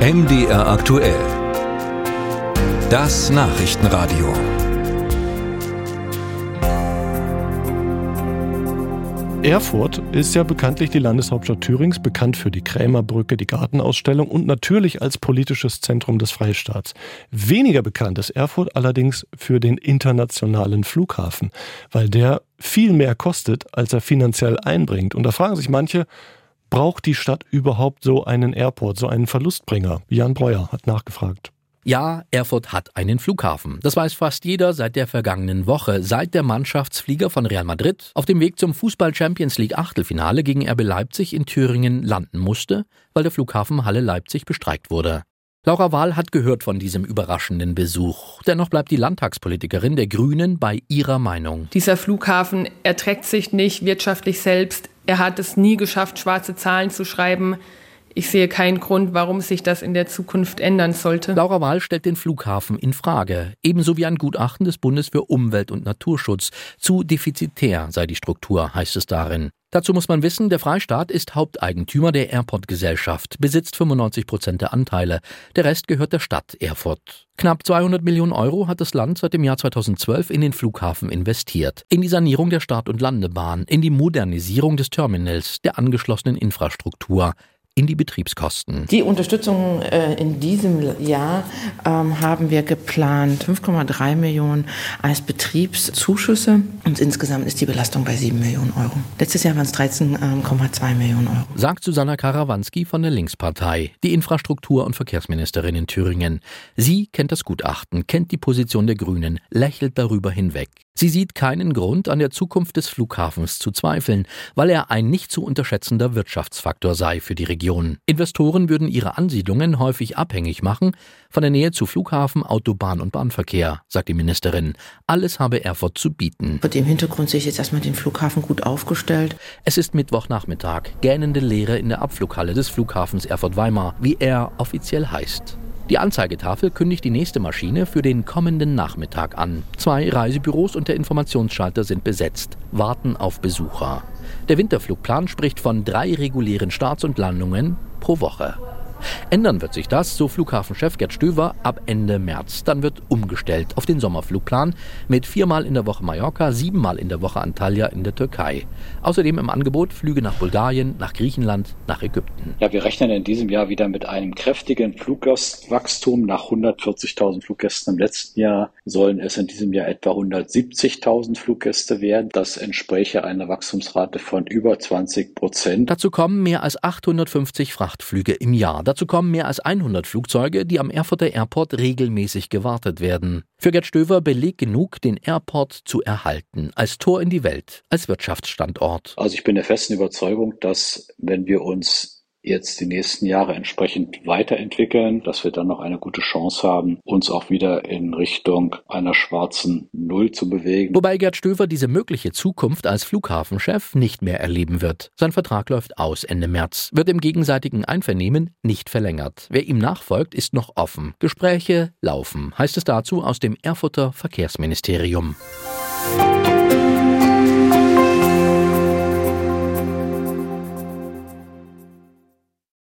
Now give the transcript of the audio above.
MDR aktuell. Das Nachrichtenradio. Erfurt ist ja bekanntlich die Landeshauptstadt Thürings, bekannt für die Krämerbrücke, die Gartenausstellung und natürlich als politisches Zentrum des Freistaats. Weniger bekannt ist Erfurt allerdings für den internationalen Flughafen, weil der viel mehr kostet, als er finanziell einbringt. Und da fragen sich manche, braucht die Stadt überhaupt so einen Airport, so einen Verlustbringer? Jan Breuer hat nachgefragt. Ja, Erfurt hat einen Flughafen. Das weiß fast jeder seit der vergangenen Woche, seit der Mannschaftsflieger von Real Madrid auf dem Weg zum Fußball Champions League Achtelfinale gegen RB Leipzig in Thüringen landen musste, weil der Flughafen Halle Leipzig bestreikt wurde. Laura Wahl hat gehört von diesem überraschenden Besuch. Dennoch bleibt die Landtagspolitikerin der Grünen bei ihrer Meinung. Dieser Flughafen erträgt sich nicht wirtschaftlich selbst. Er hat es nie geschafft, schwarze Zahlen zu schreiben. Ich sehe keinen Grund, warum sich das in der Zukunft ändern sollte. Laura Wahl stellt den Flughafen in Frage, ebenso wie ein Gutachten des Bundes für Umwelt und Naturschutz. Zu defizitär sei die Struktur, heißt es darin. Dazu muss man wissen, der Freistaat ist Haupteigentümer der Airport-Gesellschaft, besitzt 95 Prozent der Anteile. Der Rest gehört der Stadt Erfurt. Knapp 200 Millionen Euro hat das Land seit dem Jahr 2012 in den Flughafen investiert. In die Sanierung der Start- und Landebahn, in die Modernisierung des Terminals, der angeschlossenen Infrastruktur in die Betriebskosten. Die Unterstützung äh, in diesem Jahr ähm, haben wir geplant 5,3 Millionen als Betriebszuschüsse und insgesamt ist die Belastung bei 7 Millionen Euro. Letztes Jahr waren es 13,2 Millionen Euro. Sagt Susanna Karawanski von der Linkspartei, die Infrastruktur- und Verkehrsministerin in Thüringen. Sie kennt das Gutachten, kennt die Position der Grünen, lächelt darüber hinweg. Sie sieht keinen Grund, an der Zukunft des Flughafens zu zweifeln, weil er ein nicht zu unterschätzender Wirtschaftsfaktor sei für die Region. Investoren würden ihre Ansiedlungen häufig abhängig machen von der Nähe zu Flughafen, Autobahn und Bahnverkehr, sagt die Ministerin. Alles habe Erfurt zu bieten. Vor dem Hintergrund sehe ich jetzt erstmal den Flughafen gut aufgestellt. Es ist Mittwochnachmittag, gähnende Leere in der Abflughalle des Flughafens Erfurt-Weimar, wie er offiziell heißt. Die Anzeigetafel kündigt die nächste Maschine für den kommenden Nachmittag an. Zwei Reisebüros und der Informationsschalter sind besetzt, warten auf Besucher. Der Winterflugplan spricht von drei regulären Starts und Landungen pro Woche. Ändern wird sich das, so Flughafenchef Gerd Stöver, ab Ende März. Dann wird umgestellt auf den Sommerflugplan mit viermal in der Woche Mallorca, siebenmal in der Woche Antalya in der Türkei. Außerdem im Angebot Flüge nach Bulgarien, nach Griechenland, nach Ägypten. Ja, wir rechnen in diesem Jahr wieder mit einem kräftigen Fluggastwachstum. Nach 140.000 Fluggästen im letzten Jahr sollen es in diesem Jahr etwa 170.000 Fluggäste werden. Das entspräche einer Wachstumsrate von über 20 Prozent. Dazu kommen mehr als 850 Frachtflüge im Jahr. Dazu kommen mehr als 100 Flugzeuge, die am Erfurter Airport regelmäßig gewartet werden. Für Gerd Stöver belegt genug, den Airport zu erhalten, als Tor in die Welt, als Wirtschaftsstandort. Also ich bin der festen Überzeugung, dass wenn wir uns jetzt die nächsten Jahre entsprechend weiterentwickeln, dass wir dann noch eine gute Chance haben, uns auch wieder in Richtung einer schwarzen Null zu bewegen. Wobei Gerd Stöver diese mögliche Zukunft als Flughafenchef nicht mehr erleben wird. Sein Vertrag läuft aus Ende März, wird im gegenseitigen Einvernehmen nicht verlängert. Wer ihm nachfolgt, ist noch offen. Gespräche laufen, heißt es dazu aus dem Erfurter Verkehrsministerium. Musik